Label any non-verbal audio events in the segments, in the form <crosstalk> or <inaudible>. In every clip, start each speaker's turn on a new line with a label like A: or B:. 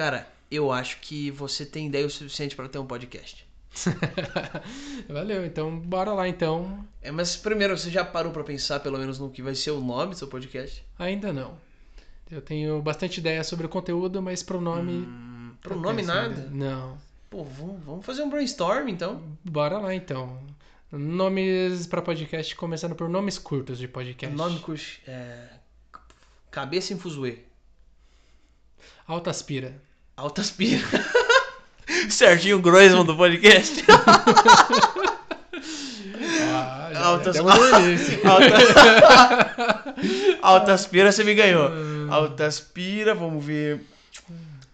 A: Cara, eu acho que você tem ideia o suficiente pra ter um podcast. <laughs>
B: Valeu, então bora lá então.
A: É, mas primeiro, você já parou pra pensar pelo menos no que vai ser o nome do seu podcast?
B: Ainda não. Eu tenho bastante ideia sobre o conteúdo, mas pro nome.
A: Hum, pro
B: não
A: nome
B: penso
A: nada?
B: Não.
A: Pô, vamos, vamos fazer um brainstorm então.
B: Bora lá então. Nomes pra podcast, começando por nomes curtos de podcast.
A: Nome curso. É... Cabeça em Fuzue.
B: Altaspira.
A: Altas Pira. <laughs> Serginho Groisman do podcast. <laughs>
B: Ah,
A: Altas-
B: demos no início.
A: Alta... Altaspira, você me ganhou. Altaspira, vamos ver.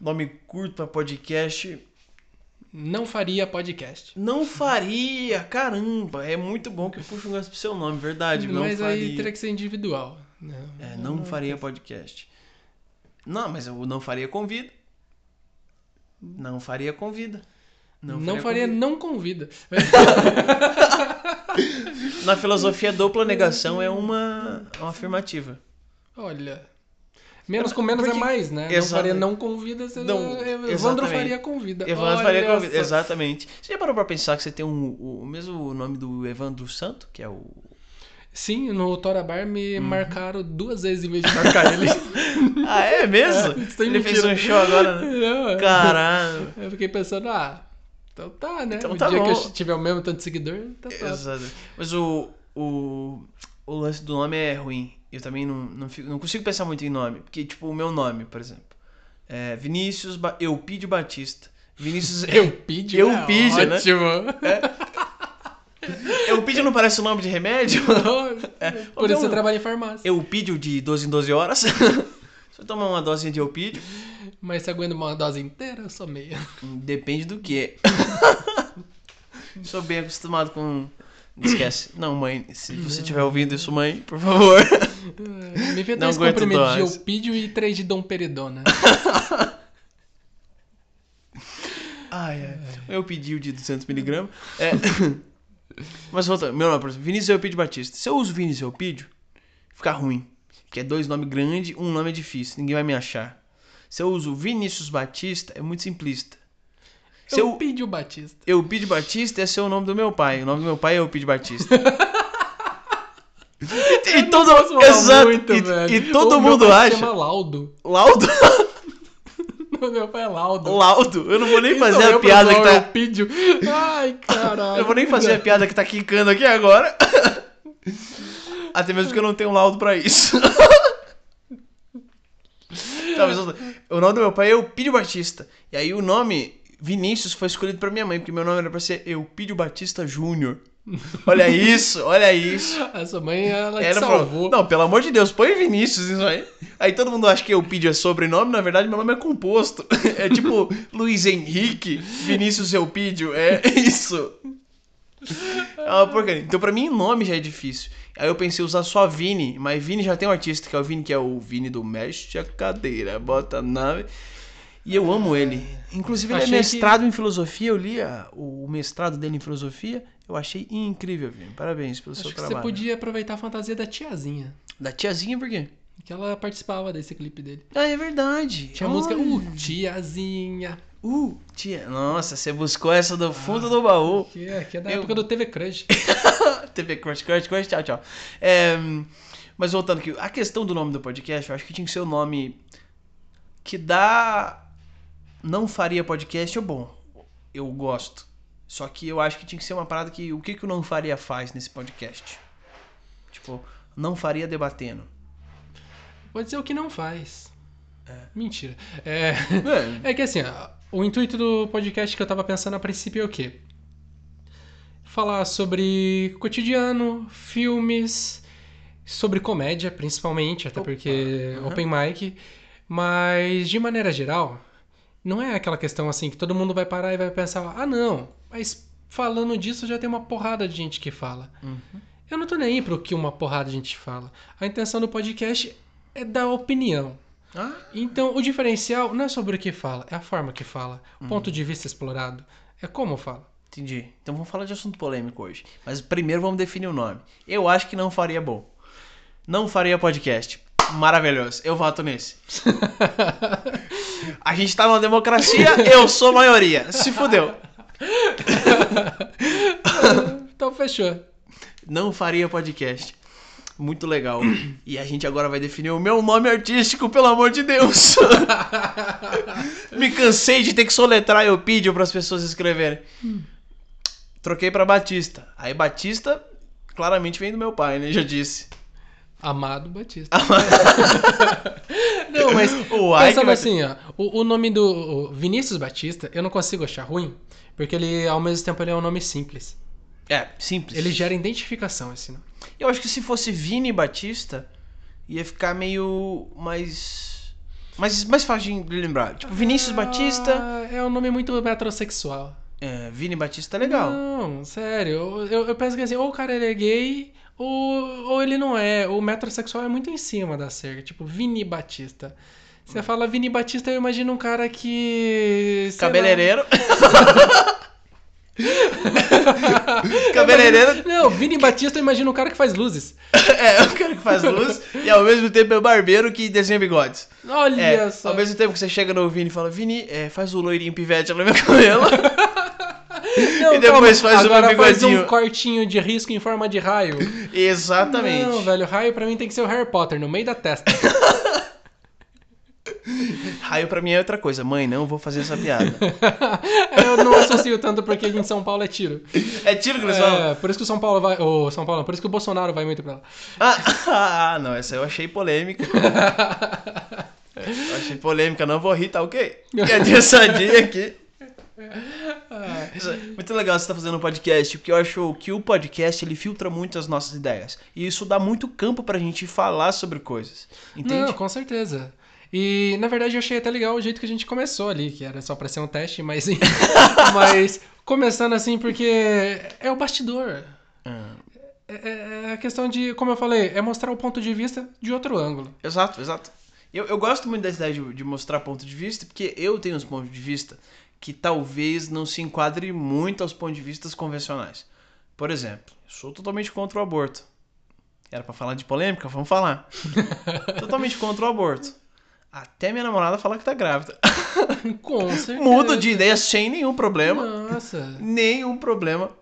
A: Nome curto pra podcast.
B: Não faria podcast.
A: Não faria, caramba. É muito bom que puxa um gosto pro seu nome, verdade. Não
B: mas
A: faria.
B: aí teria que ser individual. Não,
A: É, não faria podcast. Não, mas eu não faria convida. Não faria convida.
B: Não, faria,
A: convida.
B: não convida.
A: Na filosofia, dupla negação é uma, uma afirmativa.
B: Olha. Menos com menos
A: Porque-
B: é mais, né? Não
A: Exato.
B: faria não convida, você
A: Não,
B: não, Evandro
A: exatamente.
B: faria convida.
A: Evandro faria
B: Olha
A: convida.
B: só.
A: Exatamente. Você já parou pra pensar que você tem um, o, o mesmo nome do Evandro Santo, que é o.
B: Sim, no Tora Bar
A: Uhum.
B: me marcaram duas vezes em vez de marcar ele. <laughs>
A: Ah, é mesmo?
B: É, sem
A: Ele fez
B: mentira.
A: um show agora, né? <laughs>
B: É.
A: Caralho.
B: Eu fiquei pensando, ah, então tá, né?
A: Então
B: o
A: tá
B: dia
A: bom.
B: que eu tiver o mesmo tanto de seguidor, tá top.
A: Exato. Mas o, o, o lance do nome é ruim. Eu também não, não, fico- não consigo pensar muito em nome. Porque, tipo, o meu nome, por exemplo. É Vinícius ba Eupídio Batista. Vinícius. <laughs>
B: Eupídio,
A: Eupídio,
B: é
A: né?
B: ótimo.
A: Eupídio não parece o nome de remédio? <laughs>
B: Por isso você trabalha em farmácia.
A: Eupídio de 12 em 12 horas. <laughs> Se eu tomar uma dose de eupídio,
B: Mas você aguenta uma dose inteira, eu sou meia.
A: depende do que. <laughs> Sou bem acostumado com. Esquece. Não, mãe, se você estiver ouvindo isso, mãe, por favor.
B: Me vê
A: aguento
B: comprimidos de
A: dose.
B: eupídio e três de domperidona.
A: Ai, ai. Eu pedi o de 200mg. É. Mas voltando, meu nome, por exemplo, Vinícius Eupídio Batista. Se eu uso Vinícius Eupídio, fica ruim. Porque é dois nomes grandes, um nome é difícil, ninguém vai me achar. Se eu uso Vinícius Batista, é muito simplista. Se eu,
B: Eupídio Batista.
A: Eupídio Batista, é o nome do meu pai. O nome do meu pai é Eupídio Batista. <laughs> e, e todo exato,
B: muito,
A: e, e todo
B: O meu
A: mundo
B: pai
A: acha.
B: Laudo.
A: Laudo?
B: O <laughs> meu pai é Laudo.
A: Laudo? Eu não vou nem fazer
B: Então,
A: a
B: eu
A: piada que tá.
B: Ai, caralho.
A: Eu vou nem fazer a piada que tá quicando aqui agora. <laughs> Até mesmo porque eu não tenho laudo pra isso. Tá, mas eu- o nome do meu pai é Eupídio Batista. E aí o nome Vinícius foi escolhido pra minha mãe, porque meu nome era pra ser Eupídio Batista Júnior. Olha isso, olha isso.
B: A sua mãe, ela te
A: Ela
B: salvou.
A: falou, não, pelo amor de Deus, põe Vinícius nisso aí. Aí todo mundo acha que Eupídio é sobrenome, na verdade meu nome é composto. <laughs> É tipo Luiz Henrique, Vinícius Eupídio, é <laughs> isso. É uma porcaria. Então pra mim nome já é difícil. Aí eu pensei usar só Vini, mas Vini já tem um artista que é o Vini, que é o Vini do Mexe a Cadeira, bota a nave. E eu amo ele. Inclusive ele é
B: Achei que-
A: mestrado em filosofia, eu li a- o mestrado dele em filosofia. Eu achei incrível, Vini. Parabéns pelo seu
B: Acho que
A: trabalho.
B: você podia aproveitar a fantasia da tiazinha.
A: Da tiazinha, por quê?
B: Que ela participava desse clipe dele.
A: Ah, é verdade.
B: Tinha a música. Uh, tiazinha.
A: Uh, tia. Nossa, você buscou essa do fundo do baú.
B: Que é, que é da
A: Eu-
B: época do TV Crush. <laughs>
A: TV Crush, Crush, Crush, tchau, tchau. É, mas voltando aqui, a questão do nome do podcast, eu acho que tinha que ser o nome que dá. Não faria podcast, é bom. Eu gosto. Só que eu acho que tinha que ser uma parada que. O que, que o Não Faria faz nesse podcast? Tipo, não faria debatendo.
B: Pode ser o que não faz. Mentira. É,
A: É, <laughs>
B: é que assim, o intuito do podcast que eu tava pensando a princípio é o quê? Falar sobre cotidiano, filmes, sobre comédia, principalmente, até
A: Opa,
B: porque
A: aham.
B: open mic. Mas, de maneira geral, não é aquela questão assim que todo mundo vai parar e vai pensar, ah, não, mas falando disso já tem uma porrada de gente que fala.
A: Uhum.
B: Eu não tô nem aí pro que uma porrada de gente fala. A intenção do podcast é dar opinião.
A: Ah,
B: Então, o diferencial não é sobre o que fala, é a forma que fala.
A: Uhum.
B: ponto de vista explorado é como fala.
A: entendi. Então vamos falar de assunto polêmico hoje. Mas primeiro vamos definir o nome. Eu acho que não faria bom. Não faria podcast. Maravilhoso. Eu voto nesse. <laughs> A gente tá numa democracia, eu sou maioria. Se fudeu. <laughs>
B: então fechou.
A: Não faria podcast. Muito legal. E a gente agora vai definir o meu nome artístico, pelo amor de Deus. <laughs> Me cansei de ter que soletrar Eupídio para as pessoas escreverem. Troquei para Batista. Aí Batista claramente vem do meu pai, né? Já disse.
B: Amado Batista. <laughs> não, mas <laughs>
A: O
B: pensando assim, ó, o, o nome do o Vinícius Batista, eu não consigo achar ruim, porque ele, ao mesmo tempo, ele é um nome simples.
A: É, simples.
B: Ele gera identificação, esse nome.
A: Eu acho que se fosse Vini Batista, ia ficar meio mais. Mais, mais fácil de lembrar. Tipo, Vinícius Batista.
B: Ah, é um nome muito metrosexual.
A: É, Vini Batista é legal.
B: Não, sério. Eu, eu, eu penso que assim, ou o cara é gay, ou, ou ele não é. O metrosexual é muito em cima da cerca. Tipo, Vini Batista. Você fala Vini Batista, eu imagino um cara que.
A: Cabeleireiro. <laughs> Cabeleireiro
B: Não, Vini Batista, eu imagino um cara que faz luzes. <laughs>
A: é o cara que faz luz e ao mesmo tempo é o barbeiro que desenha bigodes.
B: Olha
A: É,
B: só.
A: ao mesmo tempo que você chega no Vini e fala, Vini, é, faz o loirinho pivete no meu cabelo. <laughs>
B: Não,
A: e depois faz o
B: Agora faz
A: bigodinho.
B: um cortinho de risco em forma de raio. <laughs>
A: Exatamente.
B: Não, velho, raio pra mim tem que ser o Harry Potter, no meio da testa. <laughs>
A: Raio pra mim é outra coisa. Mãe, não vou fazer essa piada. <laughs>
B: eu não associo tanto porque em São Paulo é tiro.
A: É tiro que eles falam.
B: É, por isso que o São Paulo vai. O São Paulo, por isso que o Bolsonaro vai muito pra lá.
A: Ah, ah, não, essa eu achei polêmica. Eu achei polêmica, não vou rir, tá ok? Quer dizer, sadia aqui. É <laughs> Muito legal você estar fazendo um podcast, porque eu acho que o podcast ele filtra muito as nossas ideias. E isso dá muito campo pra gente falar sobre coisas. Entende?
B: Não, com certeza. E na verdade eu achei até legal o jeito que a gente começou ali, que era só pra ser um teste, mas <laughs> mas começando assim porque é o bastidor.
A: Ah,
B: É, é a questão de, como eu falei, é mostrar o ponto de vista de outro ângulo.
A: exato, exato. Eu, eu gosto muito dessa ideia de, de mostrar ponto de vista, porque eu tenho uns pontos de vista que talvez não se enquadre muito aos pontos de vista convencionais. Por exemplo, eu sou totalmente contra o aborto. Era pra falar de polêmica? Vamos falar. <laughs> totalmente contra o aborto. Até minha namorada fala que tá grávida. <laughs>
B: Com certeza.
A: Mudo de ideia sem nenhum problema.
B: Nossa.
A: Nenhum problema.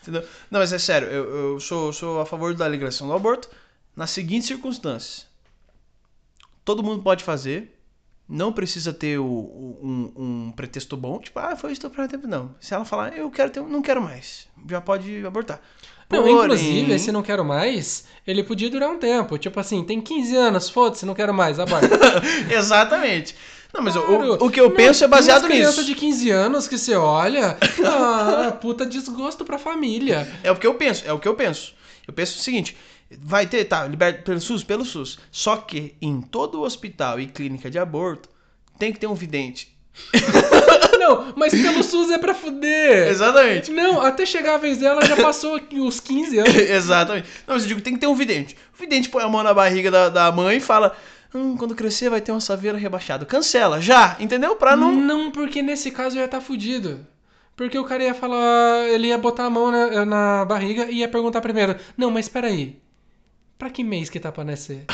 A: Entendeu? Não, mas é sério, eu, eu sou, sou a favor da legalização do aborto nas seguintes circunstâncias. Todo mundo pode fazer. Não precisa ter o, um, um pretexto bom, tipo, ah, foi estuprar tempo. Não. Se ela falar, eu quero ter, não quero mais, já pode abortar.
B: Não,
A: Porém-
B: inclusive, esse não quero mais, ele podia durar um tempo. Tipo assim, tem 15 anos, foda-se, não quero mais, aborta. <laughs>
A: Exatamente. Não, mas o-
B: Claro.
A: o, o que eu
B: Não,
A: penso é baseado
B: umas criança
A: nisso.
B: de 15 anos que você olha, <laughs> ah, puta desgosto pra família.
A: É o que eu penso, é o que eu penso. Eu penso o seguinte, vai ter, tá, liberto pelo SUS, pelo SUS. Só que em todo hospital e clínica de aborto tem que ter um vidente. <laughs>
B: Não, mas pelo SUS é pra fuder.
A: Exatamente.
B: Não, até chegar a vez dela já passou aqui os 15 anos. <laughs>
A: Exatamente. Não, mas eu digo, tem que ter um vidente. O vidente põe a mão na barriga da, da mãe e fala: Hum, quando crescer vai ter uma saveira rebaixada. Cancela, já, entendeu? Pra não.
B: Não, porque nesse caso eu ia estar fudido. Porque o cara ia falar, ele ia botar a mão na, na barriga e ia perguntar primeiro: Não, mas peraí, pra que mês que tá pra nascer?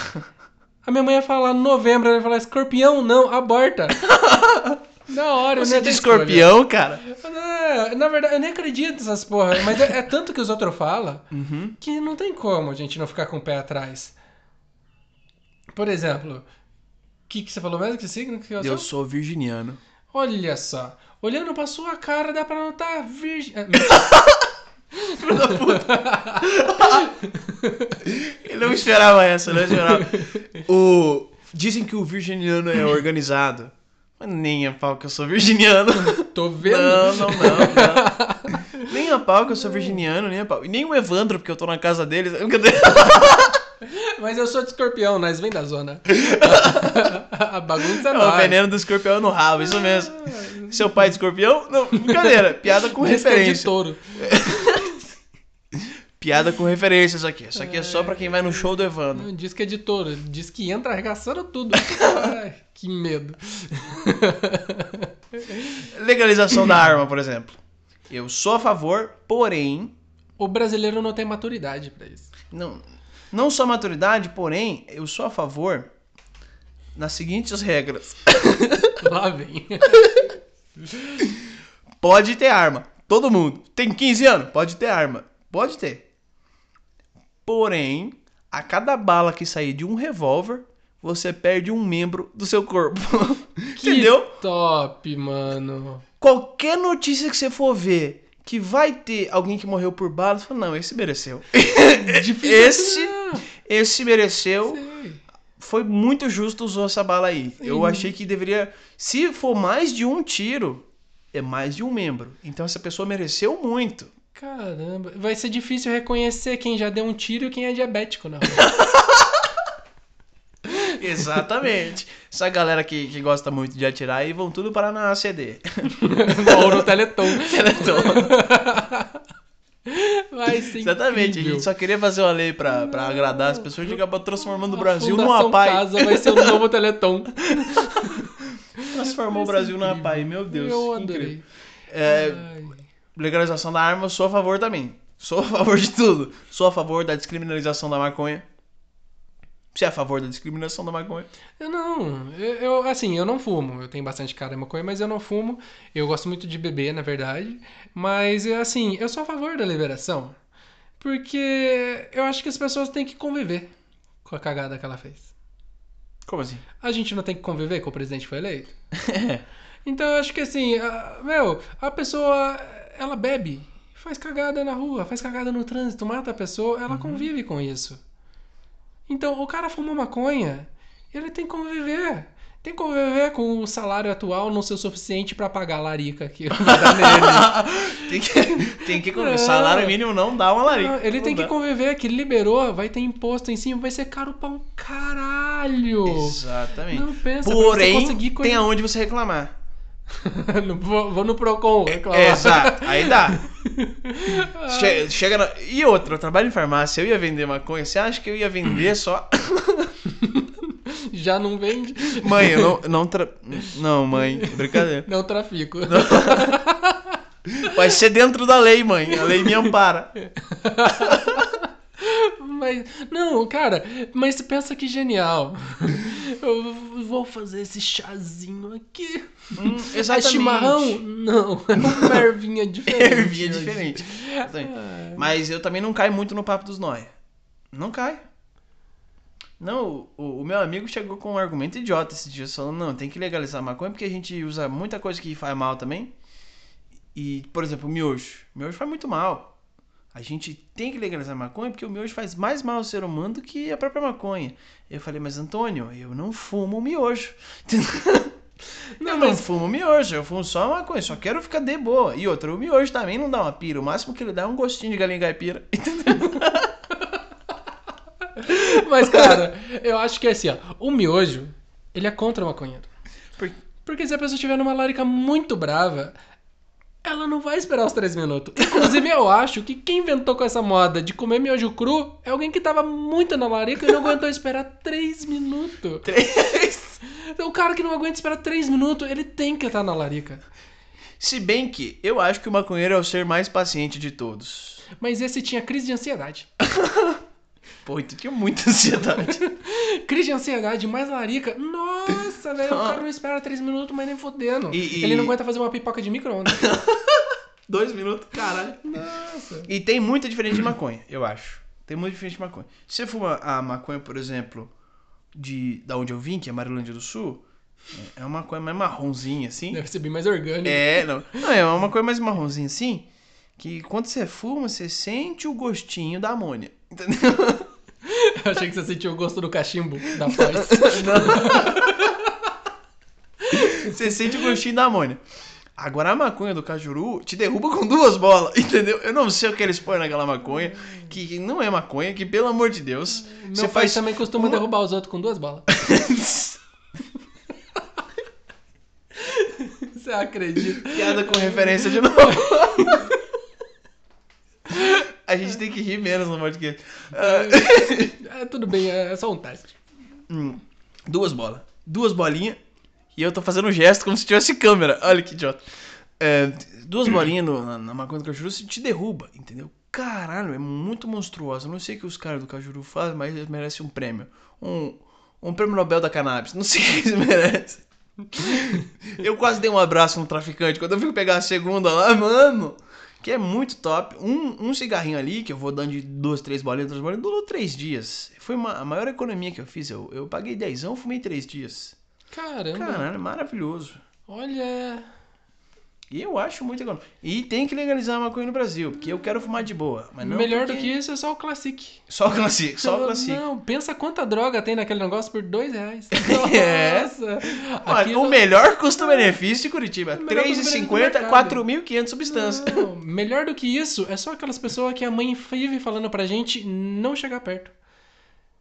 B: A minha mãe ia falar novembro, ela ia falar: Escorpião, não, aborta. <laughs> Na hora,
A: Você
B: ia
A: de
B: ter escolha.
A: escorpião, cara.
B: É, na verdade, eu nem acredito nessas porra, mas é, é tanto que os outros falam
A: Uhum.
B: que não tem como a gente não ficar com o pé atrás. Por exemplo, o que, que você falou mesmo? Que signo que eu sou?
A: Eu sou virginiano.
B: Olha só, olhando pra sua cara dá pra notar virgem. <laughs> É,
A: Eu não esperava essa, não esperava. O... Dizem que o virginiano é organizado. Mas nem a pau que eu sou virginiano.
B: Tô vendo.
A: Não, não, não, não. Nem a pau que eu sou virginiano, nem a pau. E nem o Evandro, porque eu tô na casa deles.
B: Mas eu sou de escorpião, nós vem da zona. a bagunça é
A: É o veneno do escorpião no rabo, isso mesmo. Seu pai de escorpião? Não, brincadeira. Piada com
B: que é de
A: referência.
B: touro.
A: Piada com referência isso aqui. Isso aqui é só pra quem vai no show do Evandro.
B: Diz que é de touro. Diz que entra arregaçando tudo. <laughs> Ai, que medo. <laughs>
A: Legalização da arma, por exemplo. Eu sou a favor, porém,
B: O brasileiro não tem maturidade pra isso.
A: não, não só maturidade, porém, eu sou a favor nas seguintes regras. <coughs>
B: Lá vem. <laughs>
A: Pode ter arma. Todo mundo. Tem 15 anos? Pode ter arma. Pode ter. Porém, a cada bala que sair de um revólver, você perde um membro do seu corpo. <laughs> Entendeu?
B: Top, mano.
A: Qualquer notícia que você for ver que vai ter alguém que morreu por bala, você fala, não, esse mereceu. <laughs> Esse-. Esse mereceu.
B: Sei.
A: Foi muito justo usou essa bala aí. Eu achei que deveria. Se for mais de um tiro, é mais de um membro. Então essa pessoa mereceu muito.
B: Caramba. Vai ser difícil reconhecer quem já deu um tiro e quem é diabético, não. <laughs>
A: Exatamente. Essa galera que, que gosta muito de atirar aí vão tudo parar na ACD. <laughs>
B: Ou no <laughs> Teleton. Vai ser
A: Exatamente. A
B: incrível.
A: gente só queria fazer uma lei pra, pra agradar as pessoas e acabou transformando o
B: A
A: Brasil num
B: Fundação
A: APAI.
B: Casa vai ser o novo Teleton.
A: Transformou o Brasil num APAI. Meu Deus.
B: Eu
A: incrível.
B: adorei.
A: É. legalização da arma, eu sou a favor também. Sou a favor de tudo. Sou a favor da descriminalização da maconha. Você é a favor da descriminação da maconha?
B: Eu não, eu, eu, assim, eu não fumo. Eu tenho bastante cara de maconha, mas eu não fumo. Eu gosto muito de beber, na verdade. Mas, assim, eu sou a favor da liberação. Porque eu acho que as pessoas têm que conviver com a cagada que ela fez.
A: Como assim?
B: A gente não tem que conviver com o presidente que foi eleito? <laughs> Então eu acho que assim, a- meu, a pessoa, ela bebe, faz cagada na rua, faz cagada no trânsito, mata a pessoa, ela convive com isso. Então o cara fumou maconha, ele tem que conviver. Tem que conviver com o salário atual não ser o suficiente pra pagar a larica que dar nele. <laughs>
A: tem que, tem que
B: Não.
A: salário mínimo não dá uma larica.
B: Não, Ele
A: Não
B: tem que
A: dá.
B: conviver, que liberou, vai ter imposto em cima, vai ser caro pra um caralho.
A: Exatamente.
B: Não pensa,
A: Porém,
B: você conseguir
A: tem aonde você reclamar. <laughs>
B: No- vou, no Procon reclamar.
A: Exato, aí dá. <laughs> Che- chega na... E outra, eu trabalho em farmácia, eu ia vender maconha, você acha que eu ia vender só... <laughs>
B: Já não vende,
A: Mãe, eu não... Não, tra... não mãe, brincadeira.
B: não trafico.
A: Vai ser dentro da lei, mãe, a lei me ampara.
B: Mas, não, cara, mas pensa que genial. <laughs> Eu vou fazer esse chazinho aqui.
A: Hum,
B: É
A: exatamente.
B: chimarrão? Não, é uma <laughs> ervinha diferente.
A: Ervinha diferente. Exatamente. Mas eu também não caio muito no papo dos nóia. Não cai. Não, o, o meu amigo chegou com um argumento idiota esses dias, falando, não, tem que legalizar a maconha porque a gente usa muita coisa que faz mal também. E, por exemplo, o miojo. O miojo faz muito mal. A gente tem que legalizar a maconha porque o miojo faz mais mal ao ser humano do que a própria maconha. Eu falei, mas Antônio, eu não fumo miojo. <laughs>
B: Não,
A: eu não
B: mas-
A: fumo miojo, eu fumo só maconha, só quero ficar de boa. E outra, o miojo também não dá uma pira. O máximo que ele dá é um gostinho de galinha caipira. <laughs>
B: Mas, cara, eu acho que é assim, ó. O miojo, ele é contra o maconheiro.
A: Por-
B: Porque se a pessoa estiver numa larica muito brava, ela não vai esperar os três minutos. Inclusive, eu acho que quem inventou com essa moda de comer miojo cru é alguém que tava muito na larica e não aguentou esperar três minutos.
A: Três.
B: Então, o cara que não aguenta esperar três minutos, ele tem que estar na larica.
A: Se bem que eu acho que o maconheiro é o ser mais paciente de todos.
B: Mas esse tinha crise de ansiedade. <laughs>
A: Pô, tu tinha muita ansiedade. <laughs>
B: Crise de ansiedade, mais larica. Nossa, velho, o cara não espera três minutos, mas nem fodendo.
A: E- e-
B: Ele não aguenta fazer uma pipoca de micro-ondas. <laughs>
A: Dois minutos, caralho.
B: Nossa.
A: E tem muita diferença de maconha, eu acho. Tem muita diferença de maconha. Se você fuma a maconha, por exemplo, de da onde eu vim, que é Marilândia do Sul, é uma maconha mais marronzinha, assim.
B: Deve ser bem mais orgânico.
A: É, não. Não, é uma coisa mais marronzinha assim, que quando você fuma, você sente o gostinho da amônia. Entendeu? <laughs>
B: Eu achei que você sentiu o gosto do cachimbo da <laughs> paz. <laughs>
A: Você sente o gostinho da amônia. Agora a maconha do cajuru te derruba com duas bolas, <laughs> entendeu? Eu não sei o que eles põem naquela maconha, que não é maconha, que pelo amor de Deus,
B: Meu
A: você
B: pai
A: faz
B: também costuma
A: uma-
B: derrubar os outros com duas balas. <laughs> Você acredita?
A: piada com referência de novo. A gente tem que rir menos no podcast. Ah,
B: É, tudo bem, é só um teste.
A: hum, duas bolas. Duas bolinhas. E eu tô fazendo um gesto como se tivesse câmera. Olha que idiota. É, duas bolinhas no- na, na maconha do cajuru você te derruba, entendeu? Caralho, é muito monstruosa. Não sei o que os caras do cajuru fazem, mas eles merecem um prêmio. Um, um prêmio Nobel da cannabis. Não sei quem <laughs> se merece. Eu quase dei um abraço no traficante quando eu fui pegar a segunda lá, mano. Que é muito top. Um, um cigarrinho ali, que eu vou dando de duas, três bolinhas, duas bolinhas, durou três dias. Foi uma, a maior economia que eu fiz. Eu, eu paguei dezão, fumei três dias.
B: Caramba.
A: Caralho, maravilhoso.
B: Olha.
A: E eu acho muito econômico. E tem que legalizar a maconha no Brasil, porque eu quero fumar de boa. Mas não
B: Melhor
A: porque-
B: do que isso é só o Classic.
A: Só o Classic, só o <laughs> Classic.
B: Não, pensa quanta droga tem naquele negócio por dois reais. <laughs>
A: É.
B: Nossa.
A: Olha, o melhor custo-benefício de Curitiba.
B: Custo-benefício do
A: R$3,50,
B: mercado.
A: 4.500 substâncias.
B: Não, melhor do que isso é só aquelas pessoas que a mãe vive falando pra gente não chegar perto.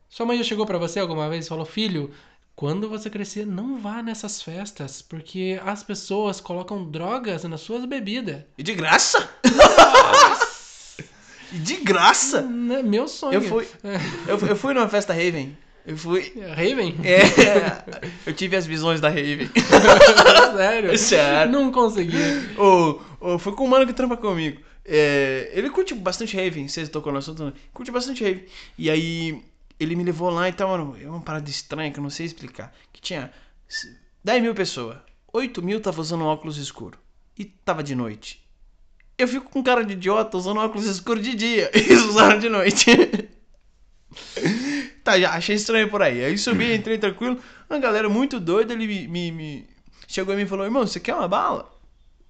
B: Sua mãe já chegou pra você alguma vez e falou: Filho, quando você crescer, não vá nessas festas, porque as pessoas colocam drogas nas suas bebidas.
A: E de graça? <laughs> e de graça?
B: Né, Meu sonho.
A: Eu fui, eu, fui- eu fui numa festa Raven. Eu fui.
B: Raven?
A: É, <laughs> eu tive as visões da Raven. <laughs>
B: Sério?
A: Sério.
B: Não consegui.
A: Ô, ô, foi com um mano que trampa comigo. É, ele curte bastante Raven, vocês tocou no assunto, né? curte bastante Raven. E aí ele me levou lá e tal, mano, é uma parada estranha que eu não sei explicar. Que tinha 10 mil pessoas, 8 mil tava usando óculos escuro e tava de noite. Eu fico com cara de idiota usando óculos escuros de dia <laughs> e usaram de noite. <laughs> tá, já achei estranho por aí. Aí subi, entrei tranquilo. Uma galera muito doida, ele me, me- me- chegou e falou: Irmão, você quer uma bala?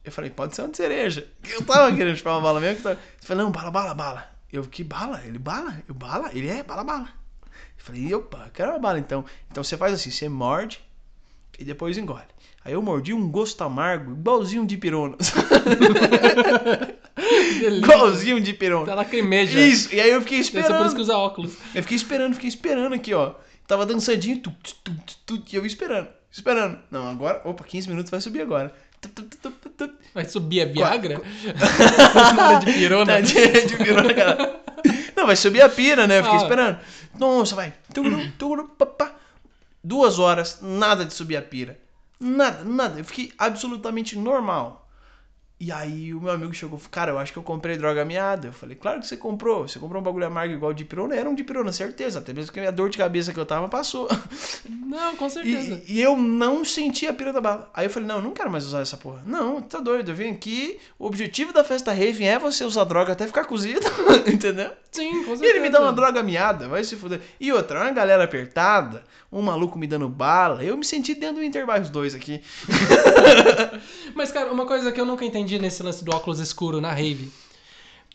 A: Eu falei: Pode ser uma de cereja. <laughs> Eu tava querendo chupar uma bala mesmo. Que tava... Ele falou: Não, bala, bala, bala. Eu, que bala? Ele, bala? Eu, bala? Ele é, bala, bala. Falei: Opa, quero uma bala então. Então você faz assim: você morde e depois engole. Aí eu mordi um gosto amargo, igualzinho de pirona. <laughs> Igualzinho de pirona.
B: Tá lacrimeja.
A: Isso, e aí eu fiquei
B: Deve ser por isso
A: esperando.
B: que usa óculos.
A: Eu fiquei esperando, fiquei esperando aqui, ó. Tava dançadinho, tu, tu, tu, e eu esperando, esperando. Não, agora, opa, 15 minutos vai subir agora.
B: Vai subir a Viagra? <laughs> Nada de pirona. <laughs>
A: Tá, de, de pirona, cara. Vai subir a pira, né? Eu fiquei
B: Ah.
A: esperando. Nossa, vai. Tuguru, tuguru, papá. Duas horas, nada de subir a pira. Nada, nada. Eu fiquei absolutamente normal. E aí o meu amigo chegou e falou, cara, eu acho que eu comprei droga miada. Eu falei, claro que você comprou. Você comprou um bagulho amargo igual de pirona. Era um de pirona, certeza. Até mesmo que a minha dor de cabeça que eu tava passou. <laughs>
B: Não, com certeza.
A: E, e eu não senti a pira da bala. Aí eu falei, não, eu não quero mais usar essa porra. Não, tá doido. Eu vim aqui, o objetivo da festa Raven é você usar droga até ficar cozido, <laughs> entendeu?
B: Sim, com
A: E
B: certeza.
A: ele me dá uma droga miada, vai se fuder. E outra, uma galera apertada, um maluco me dando bala. Eu me senti dentro do Interbairros 2 aqui. <laughs>
B: Mas, cara, uma coisa que eu nunca entendi nesse lance do óculos escuro na rave.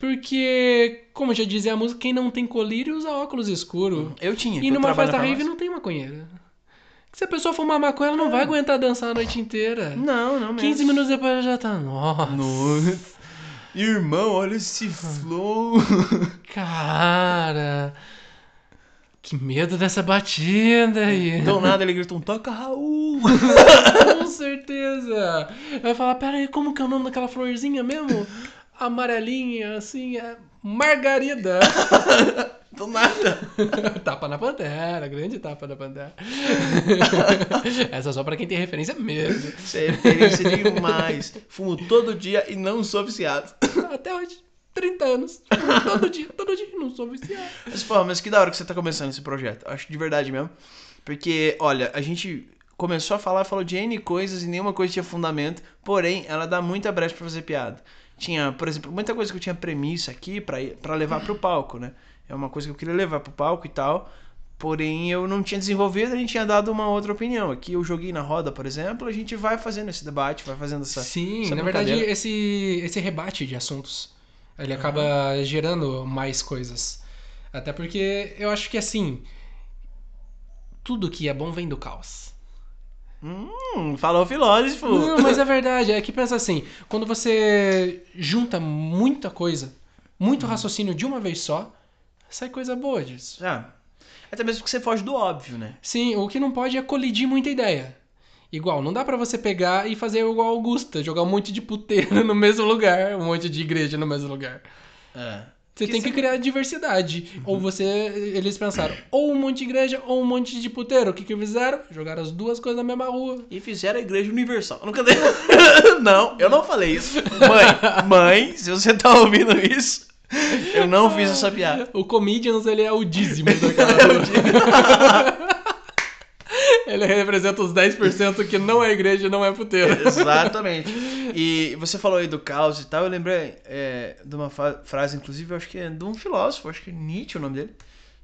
B: Porque, como já dizia a música, quem não tem colírio usa óculos escuro.
A: Eu tinha.
B: E numa festa rave não tem maconheira. Se a pessoa fumar maconha, ela não vai aguentar dançar a noite inteira.
A: Não, não mesmo.
B: 15 minutos depois ela já tá. Nossa.
A: Nossa. Irmão, olha esse flow. <laughs>
B: Cara. Que medo dessa batida aí.
A: Do nada ele gritou um toca Raul. <laughs>
B: Com certeza. Vai falar, pera aí, como que é o nome daquela florzinha mesmo? Amarelinha, assim, é Margarida. <laughs>
A: Do nada. <laughs>
B: tapa na pantera, grande tapa na pantera. Essa é só pra quem tem referência mesmo.
A: Isso é referência demais. Fumo todo dia e não sou viciado.
B: Até hoje, 30 anos. <laughs> Todo dia, todo dia, não sou viciado.
A: Mas, pô, mas que da hora que você tá começando esse projeto. Acho de verdade mesmo. Porque, olha, a gente começou a falar, falou de N coisas e nenhuma coisa tinha fundamento. Porém, ela dá muita brecha pra fazer piada. Tinha, por exemplo, muita coisa que eu tinha premissa aqui pra levar pro palco, né? É uma coisa que eu queria levar pro palco e tal. Porém, eu não tinha desenvolvido, a gente tinha dado uma outra opinião. Aqui eu joguei na roda, por exemplo, a gente vai fazendo esse debate, vai fazendo essa.
B: Sim,
A: essa
B: na verdade, esse, esse rebate de assuntos, ele acaba gerando mais coisas. Até porque eu acho que, assim, tudo que é bom vem do caos.
A: Hum, falou filósofo.
B: Não, mas é verdade. É que pensa assim, quando você junta muita coisa, muito raciocínio de uma vez só, sai coisa boa disso.
A: Ah, até mesmo porque você foge do óbvio, né?
B: Sim, o que não pode é colidir muita ideia. Igual, não dá pra você pegar e fazer igual Augusta, jogar um monte de puteiro <laughs> no mesmo lugar, um monte de igreja no mesmo lugar.
A: É.
B: Você
A: Que
B: tem que criar diversidade. Ou você. Eles pensaram, ou um monte de igreja ou um monte de puteiro. O que, que fizeram? Jogaram as duas coisas na mesma rua.
A: E fizeram a igreja universal. Nunca dei... <laughs> Não, eu não falei isso. Mãe, mãe, se você tá ouvindo isso, eu não fiz essa piada.
B: O Comedians, ele é o dízimo daquela <laughs> rua. Ele representa os 10% que não é igreja e não é puteiro. <laughs>
A: Exatamente. E você falou aí do caos e tal, eu lembrei é, de uma frase, inclusive, eu acho que é de um filósofo, acho que é Nietzsche o nome dele.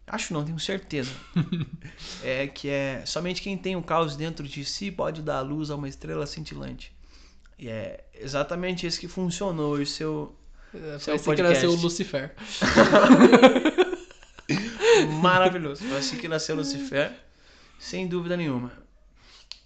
A: Acho não, tenho certeza. <laughs> é que é somente quem tem o caos dentro de si pode dar luz a uma estrela cintilante. E é exatamente isso que funcionou o seu <laughs> Seu
B: Foi assim que nasceu o
A: podcast.
B: Lucifer.
A: maravilhoso. Foi assim que nasceu Lucifer, sem dúvida nenhuma.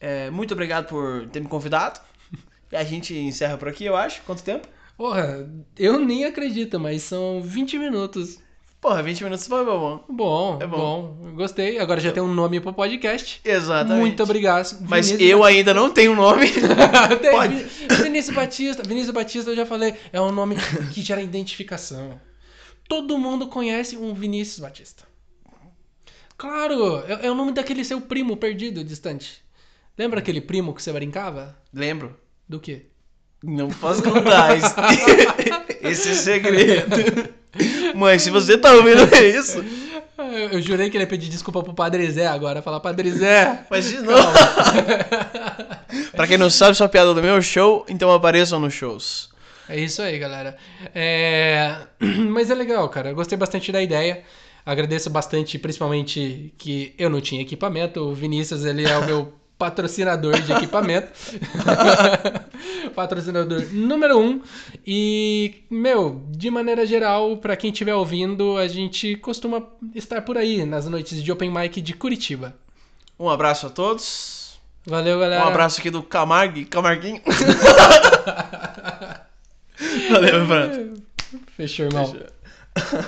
A: É, muito obrigado por ter me convidado. <laughs> E a gente encerra por aqui, eu acho. Quanto tempo?
B: Porra, eu nem acredito, mas são 20 minutos.
A: Porra, 20 minutos foi bom.
B: Bom,
A: É bom.
B: bom. Gostei. Agora já tem um nome pro podcast.
A: Exatamente.
B: Muito obrigado.
A: Mas
B: Vinícius
A: eu ainda não tenho nome. <laughs>
B: Tem
A: Pode.
B: Vi- Vinícius Batista. Vinícius Batista, eu já falei, é um nome que gera identificação. Todo mundo conhece um Vinícius Batista. Claro, é, é o nome daquele seu primo perdido, distante. Lembra aquele primo que você brincava?
A: Lembro.
B: Do quê?
A: Não posso contar esse, <laughs> esse é segredo. <laughs> Mãe, se você tá ouvindo isso,
B: Ah, Eu, eu jurei que ele ia pedir desculpa pro Padre Zé agora. Falar, Padre Zé.
A: faz de novo. pra quem não sabe, sua piada do meu show, então apareçam nos shows.
B: É isso aí, galera. É... <clears throat> Mas é legal, cara. Eu gostei bastante da ideia. Agradeço bastante, principalmente que eu não tinha equipamento. O Vinícius, ele é o meu <laughs> patrocinador de equipamento. <laughs> patrocinador número um. E, meu, de maneira geral, pra quem estiver ouvindo, a gente costuma estar por aí nas noites de Open Mic de Curitiba.
A: Um abraço a todos.
B: Valeu, galera.
A: Um abraço aqui do Camargue, Camarguinho. <laughs> Valeu, meu Fernando.
B: Fechou, irmão.
A: Fechou.